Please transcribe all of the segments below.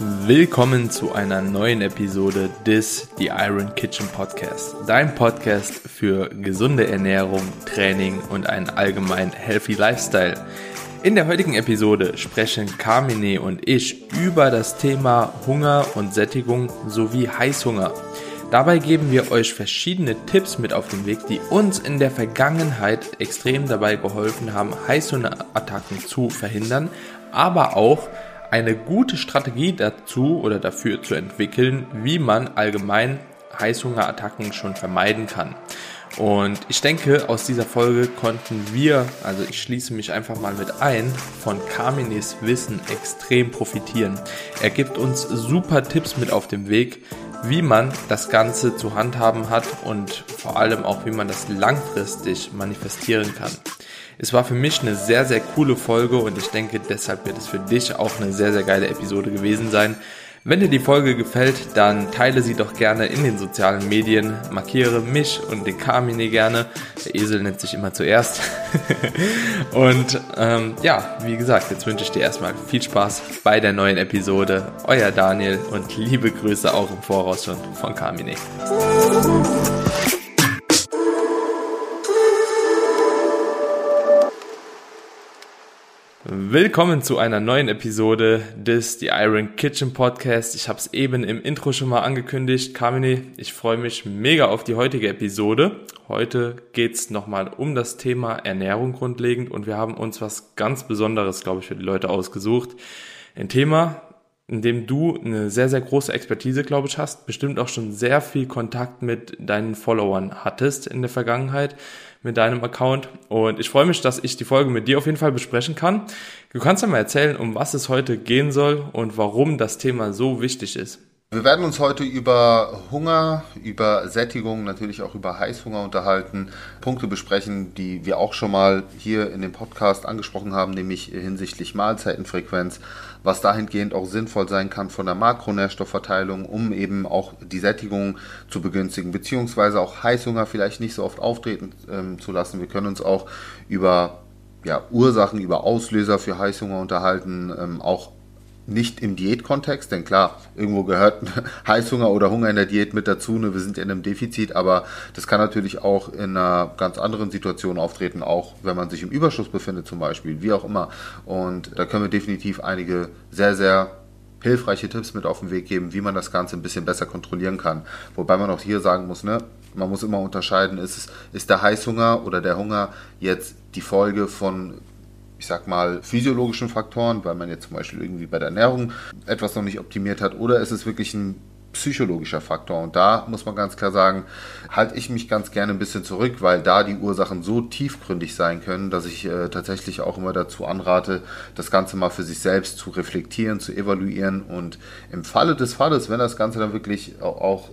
Willkommen zu einer neuen Episode des The Iron Kitchen Podcast. Dein Podcast für gesunde Ernährung, Training und einen allgemein healthy Lifestyle. In der heutigen Episode sprechen Carmine und ich über das Thema Hunger und Sättigung sowie Heißhunger. Dabei geben wir euch verschiedene Tipps mit auf den Weg, die uns in der Vergangenheit extrem dabei geholfen haben, Heißhungerattacken zu verhindern, aber auch eine gute Strategie dazu oder dafür zu entwickeln, wie man allgemein Heißhungerattacken schon vermeiden kann. Und ich denke, aus dieser Folge konnten wir, also ich schließe mich einfach mal mit ein, von Carmines Wissen extrem profitieren. Er gibt uns super Tipps mit auf dem Weg, wie man das Ganze zu handhaben hat und vor allem auch, wie man das langfristig manifestieren kann. Es war für mich eine sehr, sehr coole Folge und ich denke, deshalb wird es für dich auch eine sehr, sehr geile Episode gewesen sein. Wenn dir die Folge gefällt, dann teile sie doch gerne in den sozialen Medien, markiere mich und den Carmine gerne. Der Esel nennt sich immer zuerst. und ähm, ja, wie gesagt, jetzt wünsche ich dir erstmal viel Spaß bei der neuen Episode. Euer Daniel und liebe Grüße auch im Voraus schon von Carmine. Willkommen zu einer neuen Episode des The Iron Kitchen Podcast. Ich habe es eben im Intro schon mal angekündigt. Carmine, ich freue mich mega auf die heutige Episode. Heute geht's nochmal um das Thema Ernährung grundlegend und wir haben uns was ganz Besonderes, glaube ich, für die Leute ausgesucht. Ein Thema, in dem du eine sehr, sehr große Expertise, glaube ich, hast, bestimmt auch schon sehr viel Kontakt mit deinen Followern hattest in der Vergangenheit mit deinem Account. Und ich freue mich, dass ich die Folge mit dir auf jeden Fall besprechen kann. Du kannst ja mal erzählen, um was es heute gehen soll und warum das Thema so wichtig ist. Wir werden uns heute über Hunger, über Sättigung, natürlich auch über Heißhunger unterhalten, Punkte besprechen, die wir auch schon mal hier in dem Podcast angesprochen haben, nämlich hinsichtlich Mahlzeitenfrequenz, was dahingehend auch sinnvoll sein kann von der Makronährstoffverteilung, um eben auch die Sättigung zu begünstigen, beziehungsweise auch Heißhunger vielleicht nicht so oft auftreten ähm, zu lassen. Wir können uns auch über ja, Ursachen, über Auslöser für Heißhunger unterhalten, ähm, auch nicht im Diätkontext, denn klar, irgendwo gehört Heißhunger oder Hunger in der Diät mit dazu, ne? wir sind in einem Defizit, aber das kann natürlich auch in einer ganz anderen Situation auftreten, auch wenn man sich im Überschuss befindet zum Beispiel, wie auch immer. Und da können wir definitiv einige sehr, sehr hilfreiche Tipps mit auf den Weg geben, wie man das Ganze ein bisschen besser kontrollieren kann. Wobei man auch hier sagen muss, ne, man muss immer unterscheiden, ist, ist der Heißhunger oder der Hunger jetzt die Folge von ich sag mal, physiologischen Faktoren, weil man jetzt zum Beispiel irgendwie bei der Ernährung etwas noch nicht optimiert hat, oder ist es wirklich ein psychologischer Faktor. Und da muss man ganz klar sagen, halte ich mich ganz gerne ein bisschen zurück, weil da die Ursachen so tiefgründig sein können, dass ich äh, tatsächlich auch immer dazu anrate, das Ganze mal für sich selbst zu reflektieren, zu evaluieren und im Falle des Falles, wenn das Ganze dann wirklich auch,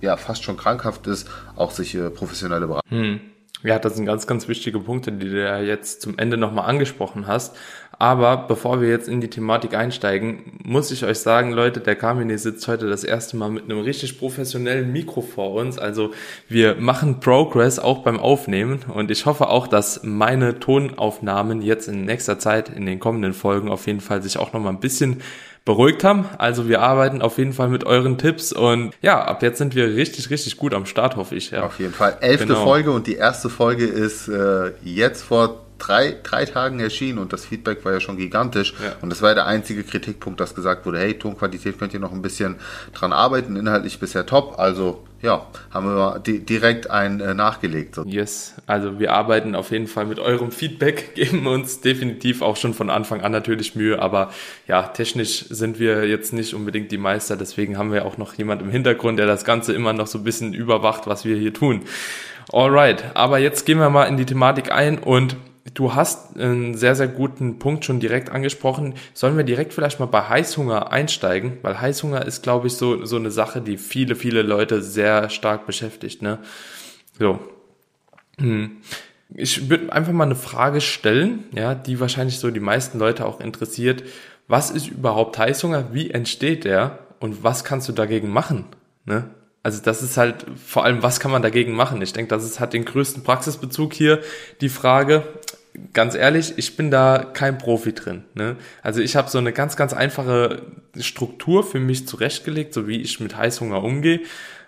ja, fast schon krankhaft ist, auch sich äh, professionelle Beratung. Hm. Ja, das sind ganz, ganz wichtige Punkte, die du ja jetzt zum Ende nochmal angesprochen hast. Aber bevor wir jetzt in die Thematik einsteigen, muss ich euch sagen, Leute, der Carmine sitzt heute das erste Mal mit einem richtig professionellen Mikro vor uns. Also wir machen Progress auch beim Aufnehmen und ich hoffe auch, dass meine Tonaufnahmen jetzt in nächster Zeit, in den kommenden Folgen auf jeden Fall sich auch nochmal ein bisschen beruhigt haben. Also wir arbeiten auf jeden Fall mit euren Tipps und ja, ab jetzt sind wir richtig, richtig gut am Start, hoffe ich. Ja. Auf jeden Fall. Elfte genau. Folge und die erste Folge ist äh, jetzt vor drei, drei Tagen erschienen und das Feedback war ja schon gigantisch. Ja. Und das war ja der einzige Kritikpunkt, dass gesagt wurde, hey, Tonqualität könnt ihr noch ein bisschen dran arbeiten, inhaltlich bisher top. Also ja, haben wir direkt ein äh, nachgelegt. So. Yes, also wir arbeiten auf jeden Fall mit eurem Feedback, geben uns definitiv auch schon von Anfang an natürlich Mühe, aber ja, technisch sind wir jetzt nicht unbedingt die Meister, deswegen haben wir auch noch jemand im Hintergrund, der das Ganze immer noch so ein bisschen überwacht, was wir hier tun. Alright, aber jetzt gehen wir mal in die Thematik ein und du hast einen sehr, sehr guten Punkt schon direkt angesprochen. Sollen wir direkt vielleicht mal bei Heißhunger einsteigen? Weil Heißhunger ist, glaube ich, so, so eine Sache, die viele, viele Leute sehr stark beschäftigt, ne? So. Hm. Ich würde einfach mal eine Frage stellen, ja, die wahrscheinlich so die meisten Leute auch interessiert. Was ist überhaupt Heißhunger? Wie entsteht der? Und was kannst du dagegen machen? Ne? Also das ist halt vor allem, was kann man dagegen machen? Ich denke, das ist, hat den größten Praxisbezug hier, die Frage. Ganz ehrlich, ich bin da kein Profi drin. Ne? Also ich habe so eine ganz, ganz einfache Struktur für mich zurechtgelegt, so wie ich mit Heißhunger umgehe.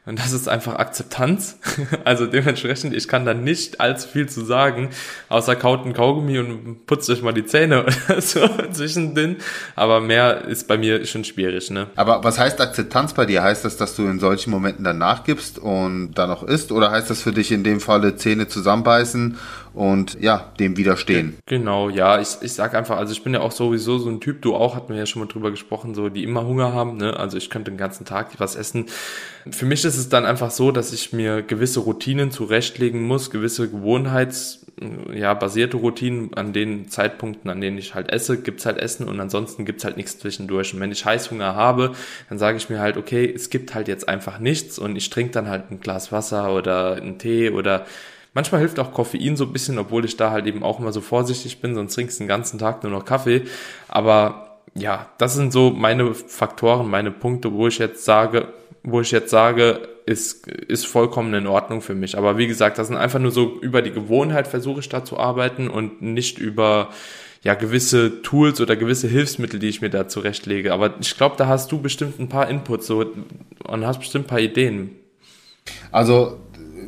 Und das ist einfach Akzeptanz. Also dementsprechend, ich kann da nicht allzu viel zu sagen, außer kaut ein Kaugummi und putzt euch mal die Zähne oder so zwischendrin. Aber mehr ist bei mir schon schwierig, ne? Aber was heißt Akzeptanz bei dir? Heißt das, dass du in solchen Momenten dann nachgibst und dann noch isst? Oder heißt das für dich in dem Falle Zähne zusammenbeißen und ja, dem widerstehen. Genau, ja, ich, ich sag einfach, also ich bin ja auch sowieso so ein Typ, du auch, hatten wir ja schon mal drüber gesprochen, so die immer Hunger haben, ne? Also ich könnte den ganzen Tag was essen. Für mich ist es dann einfach so, dass ich mir gewisse Routinen zurechtlegen muss, gewisse Gewohnheits, ja, basierte Routinen an den Zeitpunkten, an denen ich halt esse, gibt's halt Essen und ansonsten gibt's halt nichts zwischendurch. Und wenn ich Heißhunger habe, dann sage ich mir halt, okay, es gibt halt jetzt einfach nichts und ich trinke dann halt ein Glas Wasser oder einen Tee oder Manchmal hilft auch Koffein so ein bisschen, obwohl ich da halt eben auch immer so vorsichtig bin, sonst trinkst du den ganzen Tag nur noch Kaffee. Aber ja, das sind so meine Faktoren, meine Punkte, wo ich jetzt sage, wo ich jetzt sage, ist, ist vollkommen in Ordnung für mich. Aber wie gesagt, das sind einfach nur so über die Gewohnheit versuche ich da zu arbeiten und nicht über ja gewisse Tools oder gewisse Hilfsmittel, die ich mir da zurechtlege. Aber ich glaube, da hast du bestimmt ein paar Inputs so und hast bestimmt ein paar Ideen. Also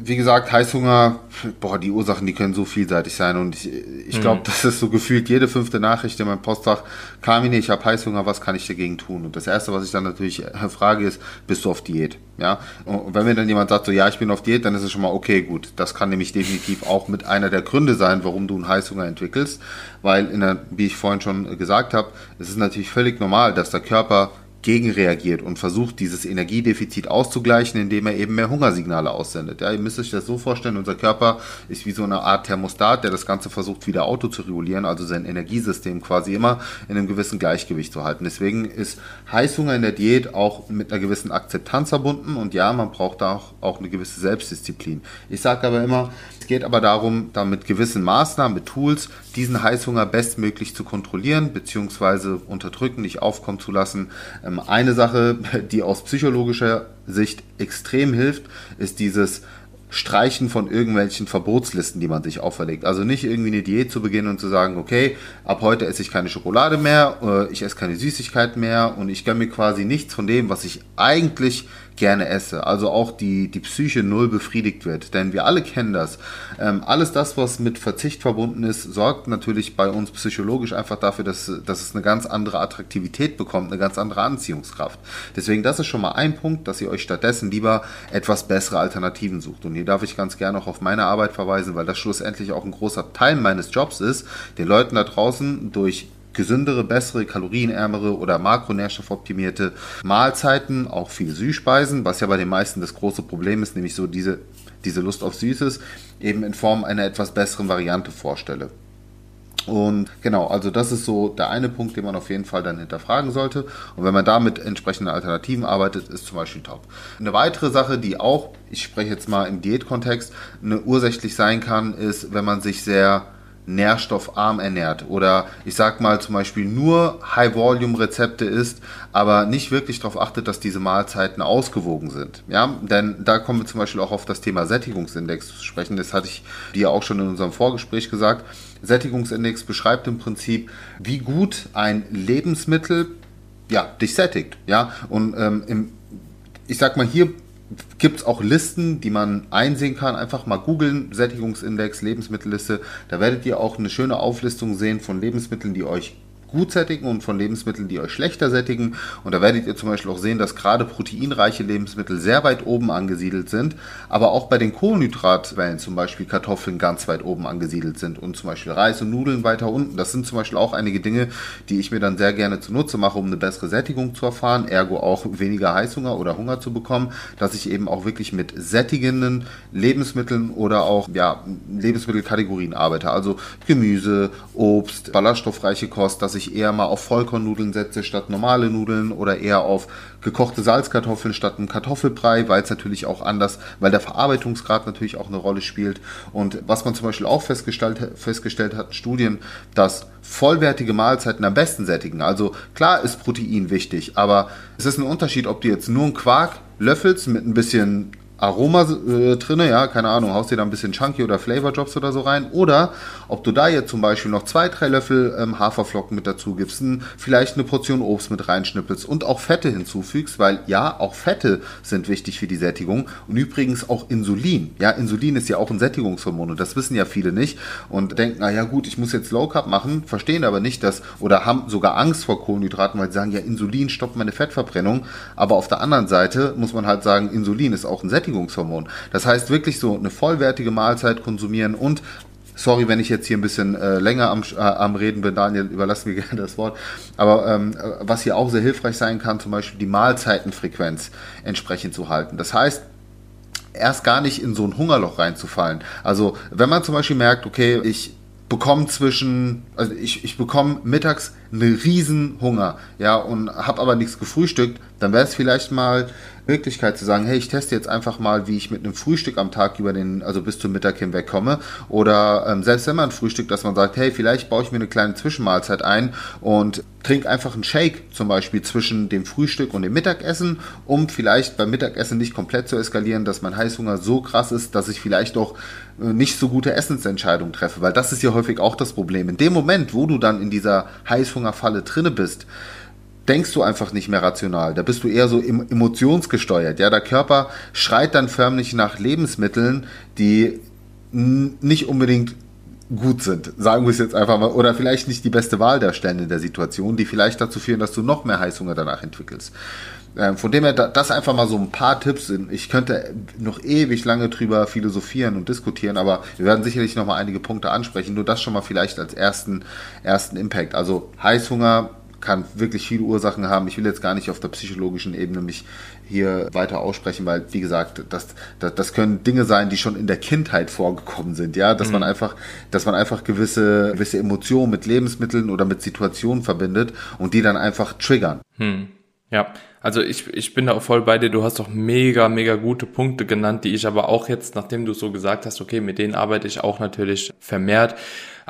wie gesagt, Heißhunger, boah, die Ursachen, die können so vielseitig sein und ich, ich glaube, mhm. das ist so gefühlt jede fünfte Nachricht in meinem Postfach. Kamine, ich habe Heißhunger, was kann ich dagegen tun? Und das erste, was ich dann natürlich frage, ist, bist du auf Diät? Ja, und wenn mir dann jemand sagt, so, ja, ich bin auf Diät, dann ist es schon mal okay, gut. Das kann nämlich definitiv auch mit einer der Gründe sein, warum du einen Heißhunger entwickelst, weil der, wie ich vorhin schon gesagt habe, es ist natürlich völlig normal, dass der Körper gegenreagiert und versucht, dieses Energiedefizit auszugleichen, indem er eben mehr Hungersignale aussendet. Ja, ihr müsst euch das so vorstellen, unser Körper ist wie so eine Art Thermostat, der das Ganze versucht, wieder Auto zu regulieren, also sein Energiesystem quasi immer in einem gewissen Gleichgewicht zu halten. Deswegen ist Heißhunger in der Diät auch mit einer gewissen Akzeptanz verbunden und ja, man braucht da auch, auch eine gewisse Selbstdisziplin. Ich sage aber immer, es geht aber darum, da mit gewissen Maßnahmen, mit Tools, diesen Heißhunger bestmöglich zu kontrollieren, beziehungsweise unterdrücken, nicht aufkommen zu lassen. Ähm, eine Sache, die aus psychologischer Sicht extrem hilft, ist dieses Streichen von irgendwelchen Verbotslisten, die man sich auferlegt. Also nicht irgendwie eine Diät zu beginnen und zu sagen, okay, ab heute esse ich keine Schokolade mehr, äh, ich esse keine Süßigkeiten mehr und ich gönne mir quasi nichts von dem, was ich eigentlich gerne esse. Also auch die, die Psyche null befriedigt wird. Denn wir alle kennen das. Ähm, alles das, was mit Verzicht verbunden ist, sorgt natürlich bei uns psychologisch einfach dafür, dass, dass es eine ganz andere Attraktivität bekommt, eine ganz andere Anziehungskraft. Deswegen, das ist schon mal ein Punkt, dass ihr euch stattdessen lieber etwas bessere Alternativen sucht. Und hier darf ich ganz gerne auch auf meine Arbeit verweisen, weil das schlussendlich auch ein großer Teil meines Jobs ist, den Leuten da draußen durch gesündere, bessere, kalorienärmere oder makronährstoffoptimierte Mahlzeiten, auch viele Süßspeisen, was ja bei den meisten das große Problem ist, nämlich so diese, diese Lust auf Süßes, eben in Form einer etwas besseren Variante vorstelle. Und genau, also das ist so der eine Punkt, den man auf jeden Fall dann hinterfragen sollte. Und wenn man da mit entsprechenden Alternativen arbeitet, ist zum Beispiel top. Eine weitere Sache, die auch, ich spreche jetzt mal im Diätkontext, eine ursächlich sein kann, ist, wenn man sich sehr nährstoffarm ernährt oder ich sag mal zum Beispiel nur High-Volume-Rezepte isst, aber nicht wirklich darauf achtet, dass diese Mahlzeiten ausgewogen sind. Ja, denn da kommen wir zum Beispiel auch auf das Thema Sättigungsindex zu sprechen. Das hatte ich dir auch schon in unserem Vorgespräch gesagt. Sättigungsindex beschreibt im Prinzip, wie gut ein Lebensmittel ja, dich sättigt. Ja, und ähm, im, ich sag mal, hier gibt es auch Listen, die man einsehen kann. Einfach mal googeln, Sättigungsindex, Lebensmittelliste. Da werdet ihr auch eine schöne Auflistung sehen von Lebensmitteln, die euch gut sättigen und von Lebensmitteln, die euch schlechter sättigen. Und da werdet ihr zum Beispiel auch sehen, dass gerade proteinreiche Lebensmittel sehr weit oben angesiedelt sind, aber auch bei den Kohlenhydratquellen, zum Beispiel Kartoffeln, ganz weit oben angesiedelt sind und zum Beispiel Reis und Nudeln weiter unten. Das sind zum Beispiel auch einige Dinge, die ich mir dann sehr gerne zunutze mache, um eine bessere Sättigung zu erfahren, ergo auch weniger Heißhunger oder Hunger zu bekommen, dass ich eben auch wirklich mit sättigenden Lebensmitteln oder auch ja, Lebensmittelkategorien arbeite. Also Gemüse, Obst, ballaststoffreiche Kost, dass ich ich eher mal auf Vollkornnudeln setze statt normale Nudeln oder eher auf gekochte Salzkartoffeln statt einem Kartoffelbrei, weil es natürlich auch anders, weil der Verarbeitungsgrad natürlich auch eine Rolle spielt. Und was man zum Beispiel auch festgestellt, festgestellt hat, Studien, dass vollwertige Mahlzeiten am besten sättigen. Also klar ist Protein wichtig, aber es ist ein Unterschied, ob du jetzt nur einen Quark löffelst mit ein bisschen Aroma äh, drinne, ja, keine Ahnung, haust dir da ein bisschen Chunky oder Flavor Drops oder so rein. Oder ob du da jetzt zum Beispiel noch zwei, drei Löffel ähm, Haferflocken mit dazu gibst, ein, vielleicht eine Portion Obst mit reinschnippelst und auch Fette hinzufügst, weil ja, auch Fette sind wichtig für die Sättigung und übrigens auch Insulin. Ja, Insulin ist ja auch ein Sättigungshormon und das wissen ja viele nicht und denken, na ja gut, ich muss jetzt Low Carb machen, verstehen aber nicht, dass oder haben sogar Angst vor Kohlenhydraten, weil sie sagen, ja, Insulin stoppt meine Fettverbrennung, aber auf der anderen Seite muss man halt sagen, Insulin ist auch ein Sättigungshormon Sättigungshormon. Das heißt wirklich so eine vollwertige Mahlzeit konsumieren und Sorry, wenn ich jetzt hier ein bisschen äh, länger am, äh, am Reden bin, Daniel, überlass mir gerne das Wort. Aber ähm, was hier auch sehr hilfreich sein kann, zum Beispiel die Mahlzeitenfrequenz entsprechend zu halten. Das heißt, erst gar nicht in so ein Hungerloch reinzufallen. Also wenn man zum Beispiel merkt, okay, ich bekomme zwischen, also ich, ich bekomme mittags einen riesen Hunger, ja, und habe aber nichts gefrühstückt, dann wäre es vielleicht mal Möglichkeit zu sagen, hey, ich teste jetzt einfach mal, wie ich mit einem Frühstück am Tag über den, also bis zum Mittag hinwegkomme. Oder ähm, selbst wenn man Frühstück, dass man sagt, hey, vielleicht baue ich mir eine kleine Zwischenmahlzeit ein und trinke einfach einen Shake zum Beispiel zwischen dem Frühstück und dem Mittagessen, um vielleicht beim Mittagessen nicht komplett zu eskalieren, dass mein Heißhunger so krass ist, dass ich vielleicht auch äh, nicht so gute Essensentscheidungen treffe. Weil das ist ja häufig auch das Problem. In dem Moment, wo du dann in dieser Heißhungerfalle drinne bist, denkst du einfach nicht mehr rational. Da bist du eher so emotionsgesteuert. Ja, der Körper schreit dann förmlich nach Lebensmitteln, die nicht unbedingt gut sind, sagen wir es jetzt einfach mal, oder vielleicht nicht die beste Wahl darstellen in der Situation, die vielleicht dazu führen, dass du noch mehr Heißhunger danach entwickelst. Ähm, von dem her, das einfach mal so ein paar Tipps sind. Ich könnte noch ewig lange drüber philosophieren und diskutieren, aber wir werden sicherlich noch mal einige Punkte ansprechen. Nur das schon mal vielleicht als ersten, ersten Impact. Also Heißhunger kann wirklich viele Ursachen haben. Ich will jetzt gar nicht auf der psychologischen Ebene mich hier weiter aussprechen, weil, wie gesagt, das, das, das können Dinge sein, die schon in der Kindheit vorgekommen sind, ja, dass mhm. man einfach, dass man einfach gewisse, gewisse Emotionen mit Lebensmitteln oder mit Situationen verbindet und die dann einfach triggern. Mhm. Ja, also ich, ich bin da auch voll bei dir. Du hast doch mega, mega gute Punkte genannt, die ich aber auch jetzt, nachdem du so gesagt hast, okay, mit denen arbeite ich auch natürlich vermehrt.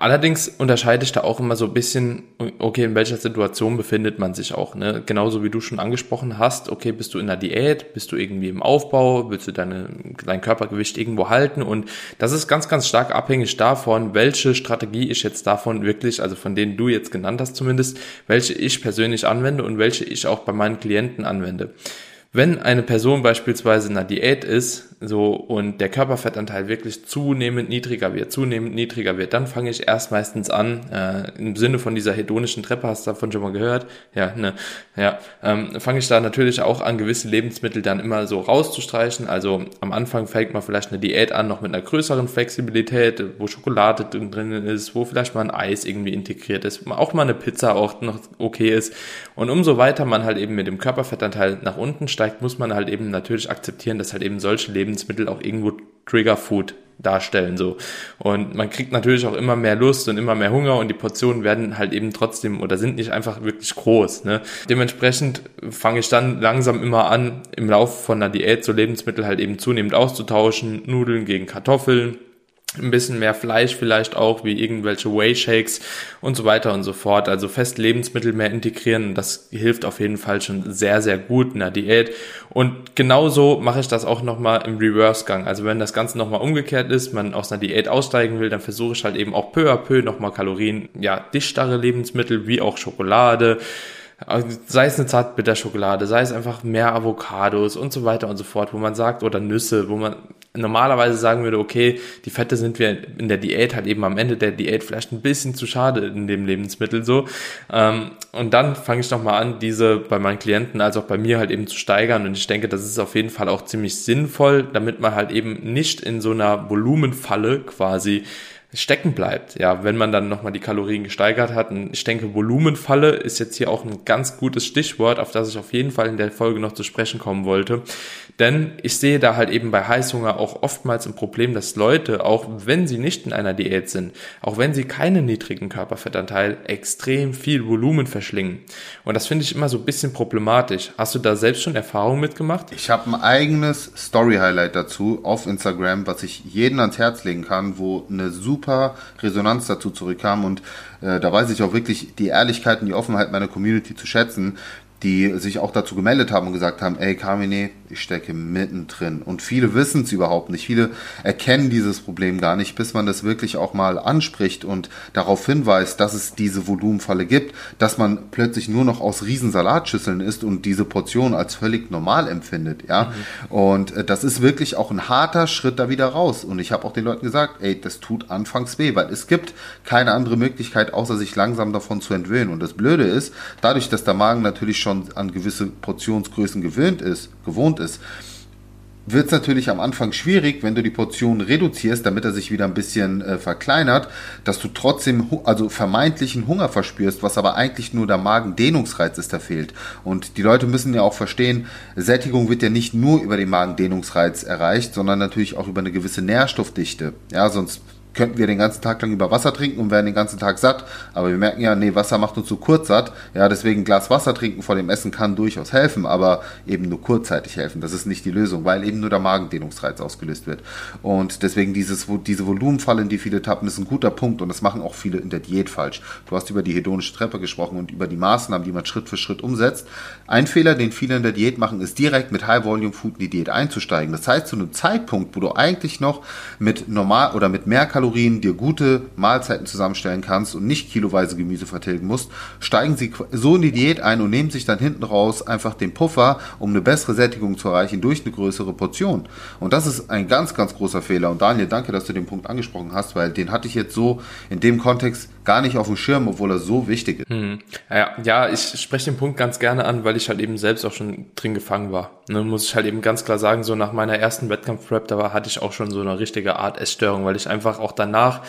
Allerdings unterscheide ich da auch immer so ein bisschen, okay, in welcher Situation befindet man sich auch, ne? Genauso wie du schon angesprochen hast, okay, bist du in der Diät, bist du irgendwie im Aufbau, willst du deine, dein Körpergewicht irgendwo halten und das ist ganz, ganz stark abhängig davon, welche Strategie ich jetzt davon wirklich, also von denen du jetzt genannt hast zumindest, welche ich persönlich anwende und welche ich auch bei meinen Klienten anwende. Wenn eine Person beispielsweise in einer Diät ist, so und der Körperfettanteil wirklich zunehmend niedriger wird, zunehmend niedriger wird, dann fange ich erst meistens an, äh, im Sinne von dieser hedonischen Treppe, hast du davon schon mal gehört? Ja, ne, ja, ähm, fange ich da natürlich auch an, gewisse Lebensmittel dann immer so rauszustreichen. Also am Anfang fängt man vielleicht eine Diät an, noch mit einer größeren Flexibilität, wo Schokolade drin ist, wo vielleicht mal ein Eis irgendwie integriert ist, auch mal eine Pizza auch noch okay ist. Und umso weiter man halt eben mit dem Körperfettanteil nach unten steigt, muss man halt eben natürlich akzeptieren, dass halt eben solche Lebensmittel auch irgendwo Trigger Food darstellen so und man kriegt natürlich auch immer mehr Lust und immer mehr Hunger und die Portionen werden halt eben trotzdem oder sind nicht einfach wirklich groß ne? dementsprechend fange ich dann langsam immer an im Laufe von einer Diät so Lebensmittel halt eben zunehmend auszutauschen Nudeln gegen Kartoffeln ein bisschen mehr Fleisch vielleicht auch, wie irgendwelche Whey-Shakes und so weiter und so fort. Also fest Lebensmittel mehr integrieren, das hilft auf jeden Fall schon sehr, sehr gut in der Diät. Und genauso mache ich das auch nochmal im Reverse-Gang. Also wenn das Ganze nochmal umgekehrt ist, man aus einer Diät aussteigen will, dann versuche ich halt eben auch peu à peu nochmal Kalorien, ja, dichtere Lebensmittel wie auch Schokolade, sei es eine Zartbitterschokolade, sei es einfach mehr Avocados und so weiter und so fort, wo man sagt, oder Nüsse, wo man normalerweise sagen würde, okay, die Fette sind wir in der Diät halt eben am Ende der Diät vielleicht ein bisschen zu schade in dem Lebensmittel so. Ähm, und dann fange ich nochmal an, diese bei meinen Klienten als auch bei mir halt eben zu steigern. Und ich denke, das ist auf jeden Fall auch ziemlich sinnvoll, damit man halt eben nicht in so einer Volumenfalle quasi stecken bleibt. Ja, wenn man dann nochmal die Kalorien gesteigert hat. Und ich denke, Volumenfalle ist jetzt hier auch ein ganz gutes Stichwort, auf das ich auf jeden Fall in der Folge noch zu sprechen kommen wollte. Denn ich sehe da halt eben bei Heißhunger auch oftmals ein Problem, dass Leute, auch wenn sie nicht in einer Diät sind, auch wenn sie keinen niedrigen Körperfettanteil, extrem viel Volumen verschlingen. Und das finde ich immer so ein bisschen problematisch. Hast du da selbst schon Erfahrungen mitgemacht? Ich habe ein eigenes Story-Highlight dazu auf Instagram, was ich jeden ans Herz legen kann, wo eine super Resonanz dazu zurückkam. Und äh, da weiß ich auch wirklich die Ehrlichkeit und die Offenheit meiner Community zu schätzen die sich auch dazu gemeldet haben und gesagt haben, ey Carmine, Ich stecke mittendrin. Und viele wissen es überhaupt nicht. Viele erkennen dieses Problem gar nicht, bis man das wirklich auch mal anspricht und darauf hinweist, dass es diese Volumenfalle gibt, dass man plötzlich nur noch aus riesen Salatschüsseln isst und diese Portion als völlig normal empfindet. Ja? Mhm. Und äh, das ist wirklich auch ein harter Schritt da wieder raus. Und ich habe auch den Leuten gesagt, ey, das tut anfangs weh, weil es gibt keine andere Möglichkeit, außer sich langsam davon zu entwöhnen. Und das Blöde ist, dadurch, dass der Magen natürlich schon an gewisse Portionsgrößen gewöhnt ist, gewohnt ist, wird es natürlich am Anfang schwierig, wenn du die Portion reduzierst, damit er sich wieder ein bisschen äh, verkleinert, dass du trotzdem also vermeintlichen Hunger verspürst, was aber eigentlich nur der Magendehnungsreiz ist, der fehlt. Und die Leute müssen ja auch verstehen, Sättigung wird ja nicht nur über den Magendehnungsreiz erreicht, sondern natürlich auch über eine gewisse Nährstoffdichte. Ja, sonst könnten wir den ganzen Tag lang über Wasser trinken und werden den ganzen Tag satt. Aber wir merken ja, nee, Wasser macht uns so kurz satt. Ja, deswegen ein Glas Wasser trinken vor dem Essen kann durchaus helfen, aber eben nur kurzzeitig helfen. Das ist nicht die Lösung, weil eben nur der Magendehnungsreiz ausgelöst wird. Und deswegen dieses, diese Volumenfalle, in die viele tappen, ist ein guter Punkt und das machen auch viele in der Diät falsch. Du hast über die hedonische Treppe gesprochen und über die Maßnahmen, die man Schritt für Schritt umsetzt. Ein Fehler, den viele in der Diät machen, ist direkt mit High-Volume-Food in die Diät einzusteigen. Das heißt, zu einem Zeitpunkt, wo du eigentlich noch mit normal oder mit mehr Kalorien Kalorien dir gute Mahlzeiten zusammenstellen kannst und nicht kiloweise Gemüse vertilgen musst, steigen sie so in die Diät ein und nehmen sich dann hinten raus einfach den Puffer, um eine bessere Sättigung zu erreichen durch eine größere Portion. Und das ist ein ganz, ganz großer Fehler. Und Daniel, danke, dass du den Punkt angesprochen hast, weil den hatte ich jetzt so in dem Kontext gar nicht auf dem Schirm, obwohl er so wichtig ist. Hm. Ja, ja, ich spreche den Punkt ganz gerne an, weil ich halt eben selbst auch schon drin gefangen war. Ne, muss ich halt eben ganz klar sagen, so nach meiner ersten Wettkampf-Prep, da war, hatte ich auch schon so eine richtige Art Essstörung, weil ich einfach auch danach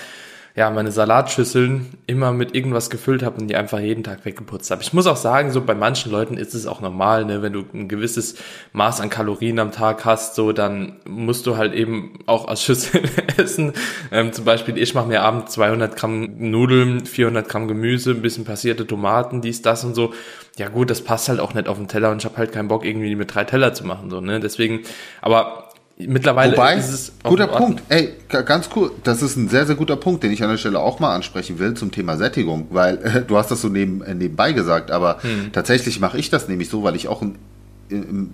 ja, meine Salatschüsseln immer mit irgendwas gefüllt habe und die einfach jeden Tag weggeputzt habe. Ich muss auch sagen, so bei manchen Leuten ist es auch normal, ne, wenn du ein gewisses Maß an Kalorien am Tag hast, so dann musst du halt eben auch aus Schüsseln essen. Ähm, zum Beispiel, ich mache mir abends 200 Gramm Nudeln, 400 Gramm Gemüse, ein bisschen passierte Tomaten, dies, das und so. Ja gut, das passt halt auch nicht auf den Teller und ich habe halt keinen Bock irgendwie mit drei Teller zu machen, so ne. Deswegen, aber Mittlerweile Wobei, ist es guter Punkt. Ey, ganz cool. Das ist ein sehr, sehr guter Punkt, den ich an der Stelle auch mal ansprechen will zum Thema Sättigung, weil äh, du hast das so neben, äh, nebenbei gesagt, aber hm. tatsächlich mache ich das nämlich so, weil ich auch ein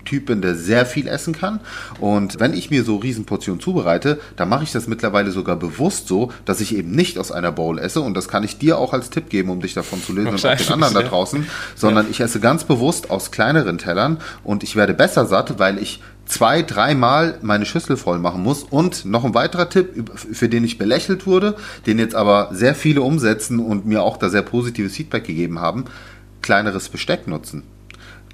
Typ bin, der sehr viel essen kann. Und wenn ich mir so Riesenportionen zubereite, dann mache ich das mittlerweile sogar bewusst so, dass ich eben nicht aus einer Bowl esse. Und das kann ich dir auch als Tipp geben, um dich davon zu lösen und auch den anderen da draußen, sondern ja. ich esse ganz bewusst aus kleineren Tellern und ich werde besser satt, weil ich zwei, dreimal meine Schüssel voll machen muss. Und noch ein weiterer Tipp, für den ich belächelt wurde, den jetzt aber sehr viele umsetzen und mir auch da sehr positives Feedback gegeben haben, kleineres Besteck nutzen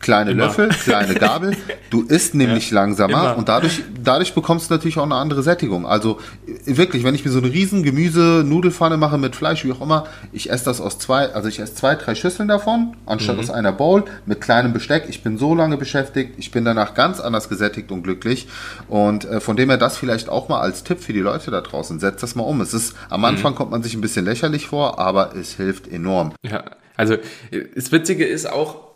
kleine Immer. Löffel, kleine Gabel. Du isst nämlich ja. langsamer Immer. und dadurch, dadurch bekommst du natürlich auch eine andere Sättigung. Also wirklich, wenn ich mir so eine riesen Gemüse-Nudelfanne mache mit Fleisch, wie auch immer, ich esse das aus zwei, also ich esse zwei, drei Schüsseln davon, anstatt mhm. aus einer Bowl mit kleinem Besteck. Ich bin so lange beschäftigt, ich bin danach ganz anders gesättigt und glücklich. Und äh, von dem her das vielleicht auch mal als Tipp für die Leute da draußen. Setzt das mal um. Es ist, am Anfang mhm. kommt man sich ein bisschen lächerlich vor, aber es hilft enorm. Ja, also das Witzige ist auch,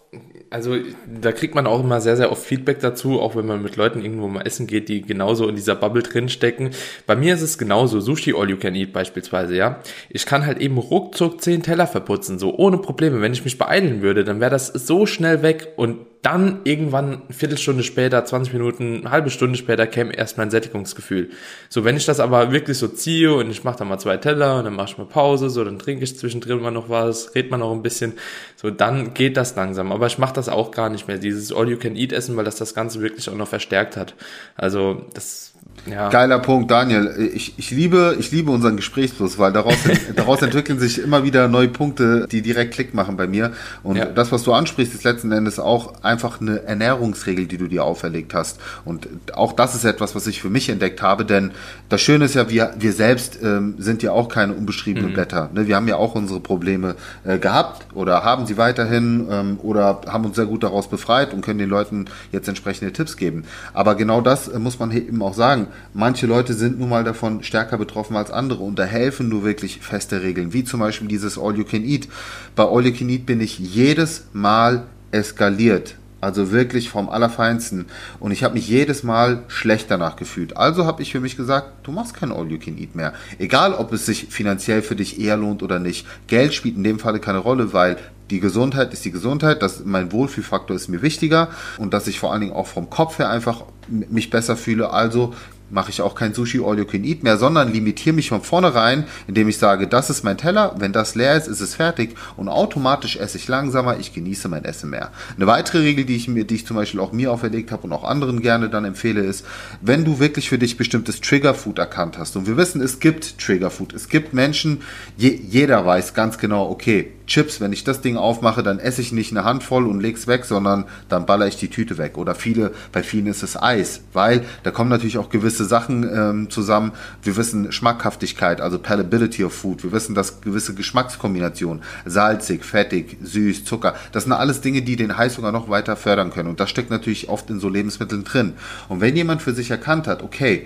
also da kriegt man auch immer sehr, sehr oft Feedback dazu, auch wenn man mit Leuten irgendwo mal essen geht, die genauso in dieser Bubble drin stecken. Bei mir ist es genauso, Sushi All You Can Eat beispielsweise, ja. Ich kann halt eben ruckzuck zehn Teller verputzen, so ohne Probleme. Wenn ich mich beeilen würde, dann wäre das so schnell weg und dann irgendwann eine Viertelstunde später, 20 Minuten, eine halbe Stunde später käme erst mein Sättigungsgefühl. So, wenn ich das aber wirklich so ziehe und ich mache dann mal zwei Teller und dann mache ich mal Pause, so, dann trinke ich zwischendrin mal noch was, red mal noch ein bisschen, so, dann geht das langsam. Aber ich mache das auch gar nicht mehr, dieses All-You-Can-Eat-Essen, weil das das Ganze wirklich auch noch verstärkt hat. Also, das ja. Geiler Punkt, Daniel. Ich, ich, liebe, ich liebe unseren Gesprächsfluss, weil daraus, daraus entwickeln sich immer wieder neue Punkte, die direkt Klick machen bei mir. Und ja. das, was du ansprichst, ist letzten Endes auch einfach eine Ernährungsregel, die du dir auferlegt hast. Und auch das ist etwas, was ich für mich entdeckt habe, denn das Schöne ist ja, wir, wir selbst ähm, sind ja auch keine unbeschriebenen mhm. Blätter. Ne? Wir haben ja auch unsere Probleme äh, gehabt oder haben sie weiterhin ähm, oder haben uns sehr gut daraus befreit und können den Leuten jetzt entsprechende Tipps geben. Aber genau das äh, muss man eben auch sagen manche Leute sind nun mal davon stärker betroffen als andere und da helfen nur wirklich feste Regeln, wie zum Beispiel dieses All You Can Eat. Bei All You Can Eat bin ich jedes Mal eskaliert Also wirklich vom Allerfeinsten. Und ich habe mich jedes Mal schlecht danach gefühlt. Also habe ich für mich gesagt, du machst kein All-You-Can-Eat mehr. Egal, ob es sich finanziell für dich eher lohnt oder nicht. Geld spielt in dem Falle keine Rolle, weil die Gesundheit ist die Gesundheit, das, mein Wohlfühlfaktor ist mir wichtiger und dass ich vor allen Dingen auch vom Kopf her einfach mich besser fühle. Also mache ich auch kein Sushi All You Can Eat mehr, sondern limitiere mich von vornherein, indem ich sage, das ist mein Teller, wenn das leer ist, ist es fertig und automatisch esse ich langsamer, ich genieße mein Essen mehr. Eine weitere Regel, die ich mir, die ich zum Beispiel auch mir auferlegt habe und auch anderen gerne dann empfehle, ist, wenn du wirklich für dich bestimmtes Trigger Food erkannt hast und wir wissen, es gibt Trigger Food, es gibt Menschen, je, jeder weiß ganz genau, okay, Chips, wenn ich das Ding aufmache, dann esse ich nicht eine Handvoll und leg's weg, sondern dann baller ich die Tüte weg. Oder viele, bei vielen ist es Eis, weil da kommen natürlich auch gewisse Sachen ähm, zusammen. Wir wissen Schmackhaftigkeit, also Palatability of Food. Wir wissen, dass gewisse Geschmackskombinationen, salzig, fettig, süß, Zucker, das sind alles Dinge, die den Heißhunger noch weiter fördern können. Und das steckt natürlich oft in so Lebensmitteln drin. Und wenn jemand für sich erkannt hat, okay,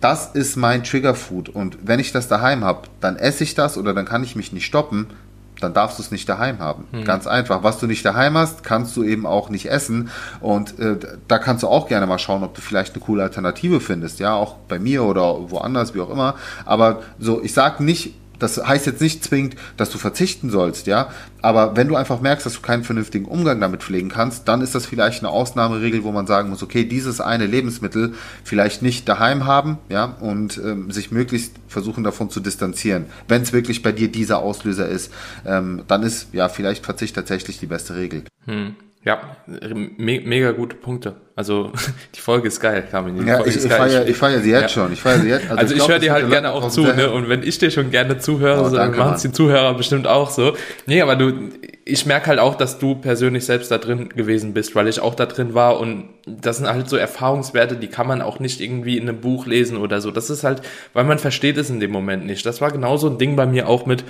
das ist mein Triggerfood und wenn ich das daheim habe, dann esse ich das oder dann kann ich mich nicht stoppen, dann darfst du es nicht daheim haben. Hm. Ganz einfach. Was du nicht daheim hast, kannst du eben auch nicht essen. Und äh, da kannst du auch gerne mal schauen, ob du vielleicht eine coole Alternative findest. Ja, auch bei mir oder woanders, wie auch immer. Aber so, ich sag nicht, das heißt jetzt nicht zwingend, dass du verzichten sollst, ja. Aber wenn du einfach merkst, dass du keinen vernünftigen Umgang damit pflegen kannst, dann ist das vielleicht eine Ausnahmeregel, wo man sagen muss, okay, dieses eine Lebensmittel vielleicht nicht daheim haben, ja, und ähm, sich möglichst versuchen davon zu distanzieren. Wenn es wirklich bei dir dieser Auslöser ist, ähm, dann ist ja vielleicht Verzicht tatsächlich die beste Regel. Hm. Ja, me mega gute Punkte. Also die Folge ist geil, Carmen. Ja, ich, ich feiere ich feier sie jetzt ja. schon. Ich feier sie jetzt. Also, also ich, ich höre dir halt gerne auch zu, ne? Und wenn ich dir schon gerne zuhöre, oh, so, dann machen es die Zuhörer bestimmt auch so. Nee, aber du, ich merke halt auch, dass du persönlich selbst da drin gewesen bist, weil ich auch da drin war und das sind halt so Erfahrungswerte, die kann man auch nicht irgendwie in einem Buch lesen oder so. Das ist halt, weil man versteht es in dem Moment nicht. Das war genauso ein Ding bei mir auch mit,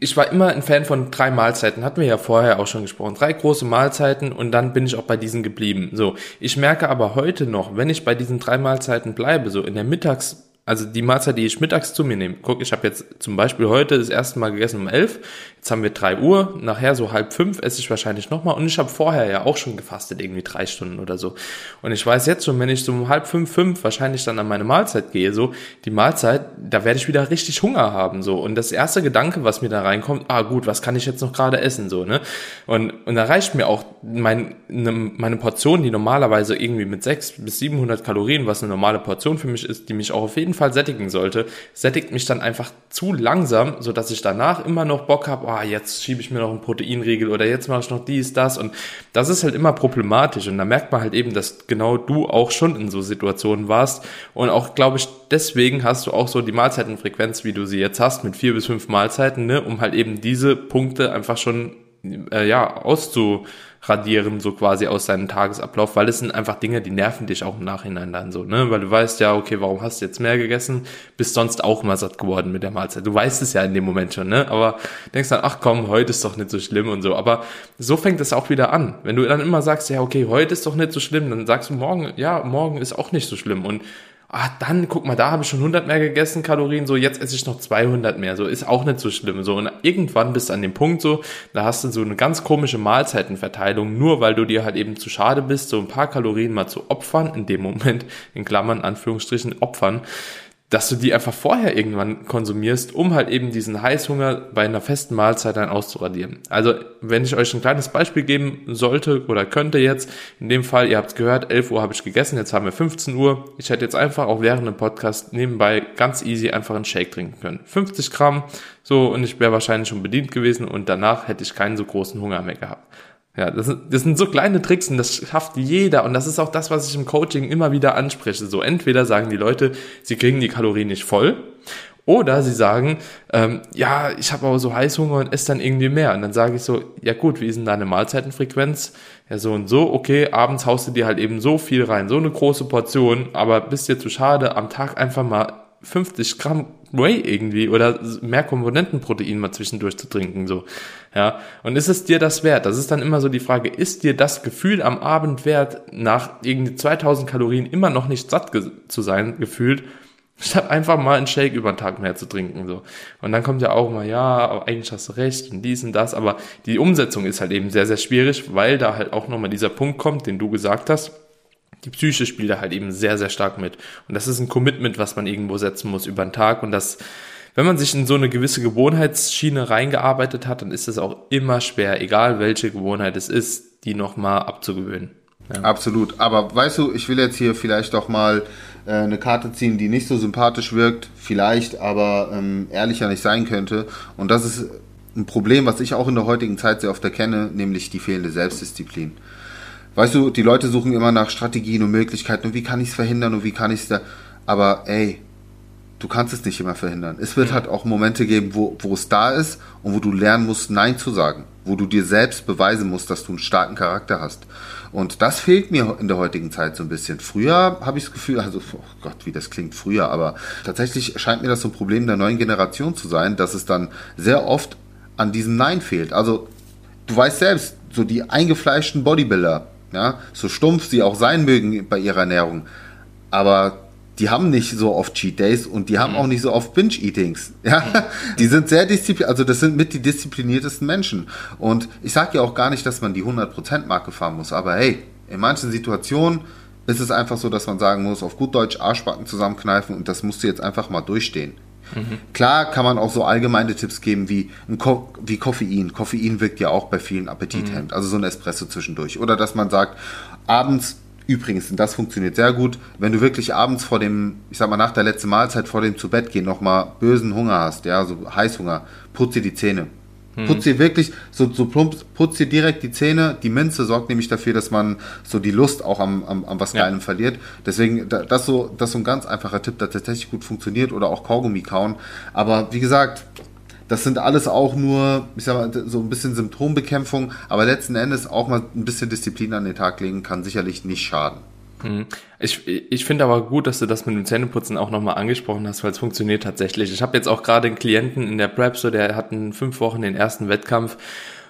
ich war immer ein Fan von drei Mahlzeiten, hatten wir ja vorher auch schon gesprochen. Drei große Mahlzeiten und dann bin ich auch bei diesen geblieben. So, ich merke aber heute noch, wenn ich bei diesen drei Mahlzeiten bleibe, so in der Mittags- also die Mahlzeit, die ich mittags zu mir nehme. Guck, ich habe jetzt zum Beispiel heute das erste Mal gegessen um elf. Jetzt haben wir drei Uhr. Nachher so halb fünf esse ich wahrscheinlich nochmal. Und ich habe vorher ja auch schon gefastet, irgendwie drei Stunden oder so. Und ich weiß jetzt schon, wenn ich so um halb fünf, fünf wahrscheinlich dann an meine Mahlzeit gehe, so die Mahlzeit, da werde ich wieder richtig Hunger haben. so Und das erste Gedanke, was mir da reinkommt, ah gut, was kann ich jetzt noch gerade essen? so ne Und, und da reicht mir auch mein, ne, meine Portion, die normalerweise irgendwie mit sechs bis 700 Kalorien, was eine normale Portion für mich ist, die mich auch auf jeden Fall sättigen sollte, sättigt mich dann einfach zu langsam, so dass ich danach immer noch Bock habe, oh, jetzt schiebe ich mir noch einen Proteinriegel oder jetzt mache ich noch dies, das. Und das ist halt immer problematisch. Und da merkt man halt eben, dass genau du auch schon in so Situationen warst. Und auch, glaube ich, deswegen hast du auch so die Mahlzeitenfrequenz, wie du sie jetzt hast, mit vier bis fünf Mahlzeiten, ne, um halt eben diese Punkte einfach schon äh, ja, auszuradieren, so quasi aus seinem Tagesablauf, weil es sind einfach Dinge, die nerven dich auch im Nachhinein dann so, ne? Weil du weißt ja, okay, warum hast du jetzt mehr gegessen? Bist sonst auch mal satt geworden mit der Mahlzeit. Du weißt es ja in dem Moment schon, ne? Aber denkst dann, ach komm, heute ist doch nicht so schlimm und so. Aber so fängt es auch wieder an. Wenn du dann immer sagst, ja, okay, heute ist doch nicht so schlimm, dann sagst du morgen, ja, morgen ist auch nicht so schlimm. Und ah, dann, guck mal, da habe ich schon 100 mehr gegessen, Kalorien, so, jetzt esse ich noch 200 mehr, so, ist auch nicht so schlimm, so, und irgendwann bist du an dem Punkt, so, da hast du so eine ganz komische Mahlzeitenverteilung, nur weil du dir halt eben zu schade bist, so ein paar Kalorien mal zu opfern, in dem Moment, in Klammern, Anführungsstrichen, opfern, dass du die einfach vorher irgendwann konsumierst, um halt eben diesen Heißhunger bei einer festen Mahlzeit dann auszuradieren. Also, wenn ich euch ein kleines Beispiel geben sollte oder könnte jetzt, in dem Fall, ihr habt es gehört, 11 Uhr habe ich gegessen, jetzt haben wir 15 Uhr. Ich hätte jetzt einfach auch während dem Podcast nebenbei ganz easy einfach einen Shake trinken können. 50 Gramm, so, und ich wäre wahrscheinlich schon bedient gewesen und danach hätte ich keinen so großen Hunger mehr gehabt. Ja, das sind, das sind so kleine Tricks und das schafft jeder. Und das ist auch das, was ich im Coaching immer wieder anspreche. So, entweder sagen die Leute, sie kriegen die Kalorien nicht voll. Oder sie sagen, ähm, ja, ich habe aber so Heißhunger und esse dann irgendwie mehr. Und dann sage ich so, ja gut, wie ist denn deine Mahlzeitenfrequenz? Ja, so und so, okay, abends haust du dir halt eben so viel rein, so eine große Portion, aber bist dir zu schade, am Tag einfach mal 50 Gramm Whey irgendwie oder mehr Komponentenprotein mal zwischendurch zu trinken, so. Ja. Und ist es dir das wert? Das ist dann immer so die Frage, ist dir das Gefühl am Abend wert, nach irgendwie 2000 Kalorien immer noch nicht satt zu sein, gefühlt? Statt einfach mal einen Shake über den Tag mehr zu trinken, so. Und dann kommt ja auch mal, ja, eigentlich hast du recht und dies und das, aber die Umsetzung ist halt eben sehr, sehr schwierig, weil da halt auch nochmal dieser Punkt kommt, den du gesagt hast. Die Psyche spielt da halt eben sehr, sehr stark mit. Und das ist ein Commitment, was man irgendwo setzen muss über den Tag und das, wenn man sich in so eine gewisse Gewohnheitsschiene reingearbeitet hat, dann ist es auch immer schwer, egal welche Gewohnheit es ist, die nochmal abzugewöhnen. Ja. Absolut. Aber weißt du, ich will jetzt hier vielleicht doch mal äh, eine Karte ziehen, die nicht so sympathisch wirkt, vielleicht aber ähm, ehrlicher nicht sein könnte. Und das ist ein Problem, was ich auch in der heutigen Zeit sehr oft erkenne, nämlich die fehlende Selbstdisziplin. Weißt du, die Leute suchen immer nach Strategien und Möglichkeiten und wie kann ich es verhindern und wie kann ich es da. Aber ey, du kannst es nicht immer verhindern. Es wird halt auch Momente geben, wo, wo es da ist und wo du lernen musst, Nein zu sagen. Wo du dir selbst beweisen musst, dass du einen starken Charakter hast. Und das fehlt mir in der heutigen Zeit so ein bisschen. Früher habe ich das Gefühl, also, oh Gott, wie das klingt früher, aber tatsächlich scheint mir das so ein Problem der neuen Generation zu sein, dass es dann sehr oft an diesem Nein fehlt. Also, du weißt selbst, so die eingefleischten Bodybuilder, ja, so stumpf sie auch sein mögen bei ihrer Ernährung, aber die haben nicht so oft Cheat Days und die haben mhm. auch nicht so oft Binge-Eatings. Ja, mhm. die sind sehr diszipliniert, also das sind mit die diszipliniertesten Menschen. Und ich sage ja auch gar nicht, dass man die 100%-Marke fahren muss, aber hey, in manchen Situationen ist es einfach so, dass man sagen muss, auf gut Deutsch Arschbacken zusammenkneifen und das musst du jetzt einfach mal durchstehen. Mhm. Klar kann man auch so allgemeine Tipps geben wie, Ko wie Koffein. Koffein wirkt ja auch bei vielen Appetithemd, mhm. also so ein Espresso zwischendurch. Oder dass man sagt, abends Übrigens, und das funktioniert sehr gut, wenn du wirklich abends vor dem, ich sag mal nach der letzten Mahlzeit vor dem zu Bett gehen nochmal bösen Hunger hast, ja, so Heißhunger, putz dir die Zähne. Hm. Putz dir wirklich, so, so plump, putz dir direkt die Zähne. Die Minze sorgt nämlich dafür, dass man so die Lust auch am, am, am was Geilem ja. verliert. Deswegen, das so, das so ein ganz einfacher Tipp, der tatsächlich gut funktioniert oder auch Kaugummi kauen. Aber wie gesagt, das sind alles auch nur, ich sag mal, so ein bisschen Symptombekämpfung, aber letzten Endes auch mal ein bisschen Disziplin an den Tag legen kann sicherlich nicht schaden. Mhm. Ich, ich finde aber gut, dass du das mit dem Zähneputzen auch nochmal angesprochen hast, weil es funktioniert tatsächlich. Ich habe jetzt auch gerade einen Klienten in der Prep, so der hat in fünf Wochen den ersten Wettkampf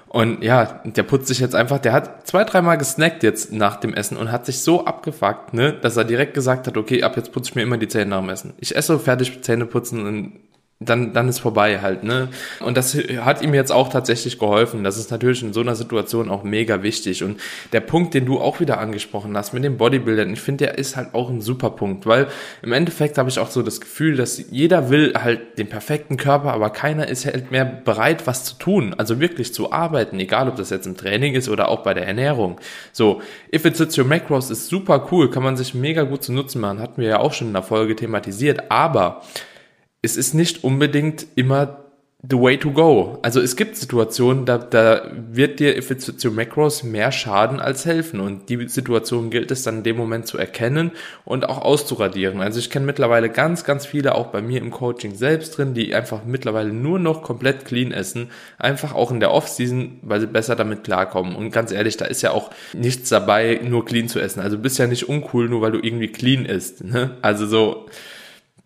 und ja, der putzt sich jetzt einfach, der hat zwei, dreimal gesnackt jetzt nach dem Essen und hat sich so abgefuckt, ne, dass er direkt gesagt hat, okay, ab jetzt putze ich mir immer die Zähne nach dem Essen. Ich esse fertig Zähne putzen und dann, dann ist vorbei halt, ne? Und das hat ihm jetzt auch tatsächlich geholfen. Das ist natürlich in so einer Situation auch mega wichtig. Und der Punkt, den du auch wieder angesprochen hast mit dem Bodybuildern, ich finde, der ist halt auch ein super Punkt, weil im Endeffekt habe ich auch so das Gefühl, dass jeder will halt den perfekten Körper, aber keiner ist halt mehr bereit, was zu tun, also wirklich zu arbeiten, egal ob das jetzt im Training ist oder auch bei der Ernährung. So, if it sits your macros ist super cool, kann man sich mega gut zu nutzen machen, hatten wir ja auch schon in der Folge thematisiert, aber es ist nicht unbedingt immer the way to go. Also es gibt Situationen, da, da wird dir your macros mehr schaden als helfen und die Situation gilt es dann in dem Moment zu erkennen und auch auszuradieren. Also ich kenne mittlerweile ganz, ganz viele auch bei mir im Coaching selbst drin, die einfach mittlerweile nur noch komplett clean essen, einfach auch in der Off-Season, weil sie besser damit klarkommen. Und ganz ehrlich, da ist ja auch nichts dabei, nur clean zu essen. Also du bist ja nicht uncool, nur weil du irgendwie clean isst. Ne? Also so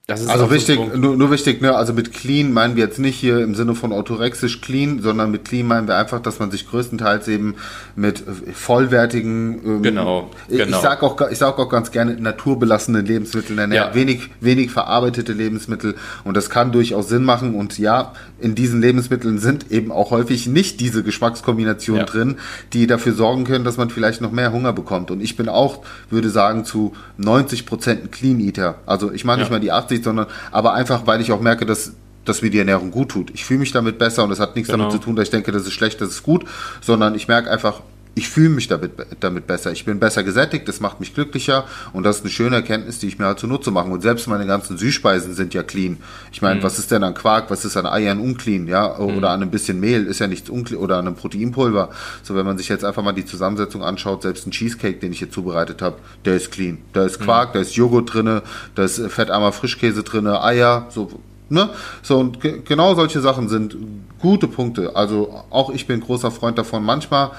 also wichtig, nur, nur wichtig, ne, also mit clean meinen wir jetzt nicht hier im Sinne von orthorexisch clean, sondern mit clean meinen wir einfach, dass man sich größtenteils eben mit vollwertigen, ähm, genau, genau. ich sag auch, ich sag auch ganz gerne naturbelassene Lebensmittel ernährt, ja. wenig, wenig verarbeitete Lebensmittel und das kann durchaus Sinn machen und ja, in diesen Lebensmitteln sind eben auch häufig nicht diese Geschmackskombinationen ja. drin, die dafür sorgen können, dass man vielleicht noch mehr Hunger bekommt und ich bin auch, würde sagen, zu 90 Prozent ein Clean Eater, also ich meine ja. nicht mal die 80 Absicht, sondern aber einfach, weil ich auch merke, dass dass mir die Ernährung gut tut. Ich fühle mich damit besser und es hat nichts genau. damit zu tun, dass ich denke, das ist schlecht, das ist gut, sondern ich merke einfach, ich fühle mich damit, damit besser. Ich bin besser gesättigt, das macht mich glücklicher und das ist eine schöne Erkenntnis, die ich mir halt zunutze mache. Und selbst meine ganzen Süßspeisen sind ja clean. Ich meine, mhm. was ist denn an Quark, was ist an Eiern unclean, ja? Oder mhm. an ein bisschen Mehl ist ja nichts unclean oder an einem Proteinpulver. So, wenn man sich jetzt einfach mal die Zusammensetzung anschaut, selbst ein Cheesecake, den ich hier zubereitet habe, der ist clean. Da ist Quark, mhm. da ist Joghurt drinne, da ist fettarmer Frischkäse drinne, Eier, so Ne? So, und genau solche Sachen sind gute Punkte. Also auch ich bin großer Freund davon, manchmal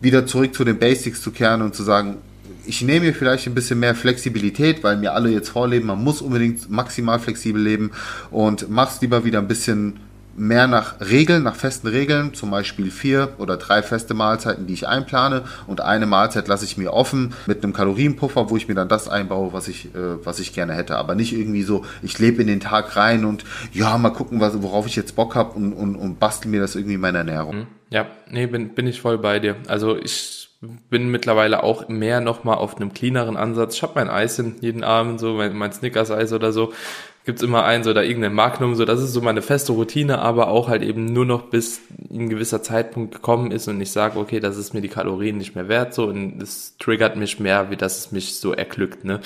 wieder zurück zu den Basics zu kehren und zu sagen, ich nehme mir vielleicht ein bisschen mehr Flexibilität, weil mir alle jetzt vorleben, man muss unbedingt maximal flexibel leben und mach's lieber wieder ein bisschen mehr nach Regeln, nach festen Regeln, zum Beispiel vier oder drei feste Mahlzeiten, die ich einplane und eine Mahlzeit lasse ich mir offen mit einem Kalorienpuffer, wo ich mir dann das einbaue, was ich, äh, was ich gerne hätte. Aber nicht irgendwie so, ich lebe in den Tag rein und ja, mal gucken, was, worauf ich jetzt Bock habe und, und, und bastel mir das irgendwie in meiner Ernährung. Mhm. Ja, nee, bin, bin ich voll bei dir. Also ich bin mittlerweile auch mehr nochmal auf einem cleaneren Ansatz. Ich habe mein Eis jeden Abend, so mein, mein Snickers-Eis oder so gibt's immer eins oder irgendein Magnum, so das ist so meine feste Routine, aber auch halt eben nur noch bis ein gewisser Zeitpunkt gekommen ist und ich sage, okay, das ist mir die Kalorien nicht mehr wert, so und es triggert mich mehr, wie dass es mich so erglückt, ne?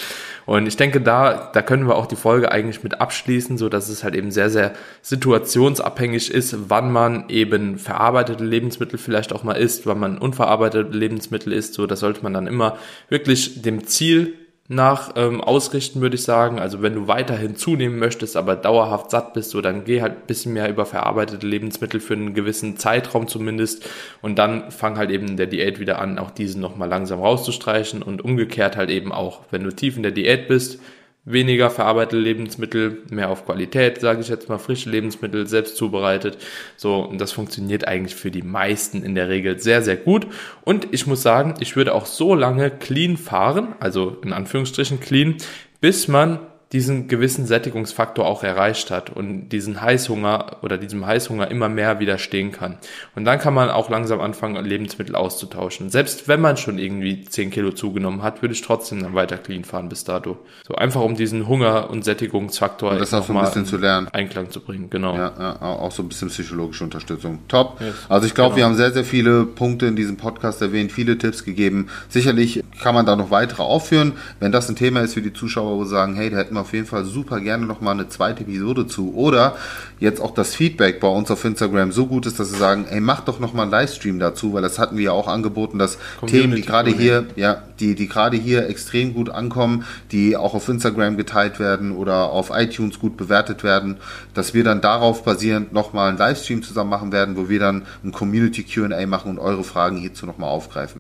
Und ich denke, da, da können wir auch die Folge eigentlich mit abschließen, so dass es halt eben sehr, sehr situationsabhängig ist, wann man eben verarbeitete Lebensmittel vielleicht auch mal isst, wann man unverarbeitete Lebensmittel isst, so das sollte man dann immer wirklich dem Ziel nach ähm, ausrichten, würde ich sagen. Also wenn du weiterhin zunehmen möchtest, aber dauerhaft satt bist, so dann geh halt bisschen mehr über verarbeitete Lebensmittel für einen gewissen Zeitraum zumindest und dann fang halt eben der Diät wieder an, auch diesen nochmal langsam rauszustreichen und umgekehrt halt eben auch, wenn du tief in der Diät bist, weniger verarbeitete Lebensmittel, mehr auf Qualität, sage ich jetzt mal, frische Lebensmittel, selbst zubereitet. So, und das funktioniert eigentlich für die meisten in der Regel sehr, sehr gut. Und ich muss sagen, ich würde auch so lange clean fahren, also in Anführungsstrichen clean, bis man diesen gewissen Sättigungsfaktor auch erreicht hat und diesen Heißhunger oder diesem Heißhunger immer mehr widerstehen kann. Und dann kann man auch langsam anfangen, Lebensmittel auszutauschen. Selbst wenn man schon irgendwie 10 Kilo zugenommen hat, würde ich trotzdem dann weiter clean fahren bis dato. So einfach um diesen Hunger- und Sättigungsfaktor und das auch so ein bisschen zu lernen. Einklang zu bringen, genau. Ja, ja, auch so ein bisschen psychologische Unterstützung. Top. Yes, also ich glaube, genau. wir haben sehr, sehr viele Punkte in diesem Podcast erwähnt, viele Tipps gegeben. Sicherlich kann man da noch weitere aufführen. Wenn das ein Thema ist für die Zuschauer, wo sie sagen, hey, da hätten wir auf jeden Fall super gerne nochmal eine zweite Episode zu. Oder jetzt auch das Feedback bei uns auf Instagram so gut ist, dass sie sagen, ey, mach doch nochmal einen Livestream dazu, weil das hatten wir ja auch angeboten, dass Community Themen, die gerade hier, ja, die, die gerade hier extrem gut ankommen, die auch auf Instagram geteilt werden oder auf iTunes gut bewertet werden, dass wir dann darauf basierend nochmal einen Livestream zusammen machen werden, wo wir dann ein Community QA machen und eure Fragen hierzu nochmal aufgreifen.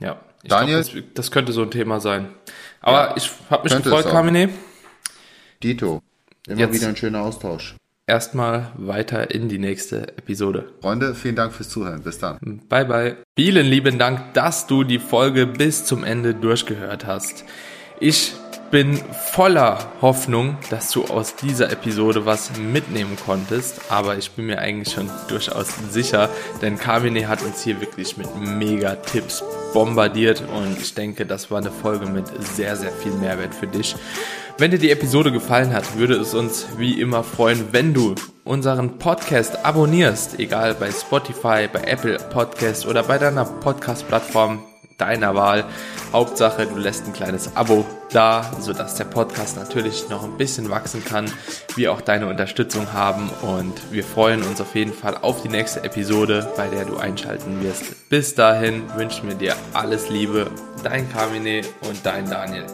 Ja, Daniel, glaub, das, das, könnte so ein Thema sein. Aber ja, ich habe mich gefreut, Carmine. Dito. Immer Jetzt wieder ein schöner Austausch. Erstmal weiter in die nächste Episode. Freunde, vielen Dank fürs Zuhören. Bis dann. Bye, bye. Vielen lieben Dank, dass du die Folge bis zum Ende durchgehört hast. Ich bin voller Hoffnung, dass du aus dieser Episode was mitnehmen konntest, aber ich bin mir eigentlich schon durchaus sicher, denn Carmine hat uns hier wirklich mit mega Tipps bombardiert und ich denke, das war eine Folge mit sehr, sehr viel Mehrwert für dich. Wenn dir die Episode gefallen hat, würde es uns wie immer freuen, wenn du unseren Podcast abonnierst, egal bei Spotify, bei Apple Podcast oder bei deiner Podcast-Plattform deiner Wahl. Hauptsache, du lässt ein kleines Abo da, sodass der Podcast natürlich noch ein bisschen wachsen kann, wir auch deine Unterstützung haben und wir freuen uns auf jeden Fall auf die nächste Episode, bei der du einschalten wirst. Bis dahin wünschen wir dir alles Liebe, dein Carmine und dein Daniel.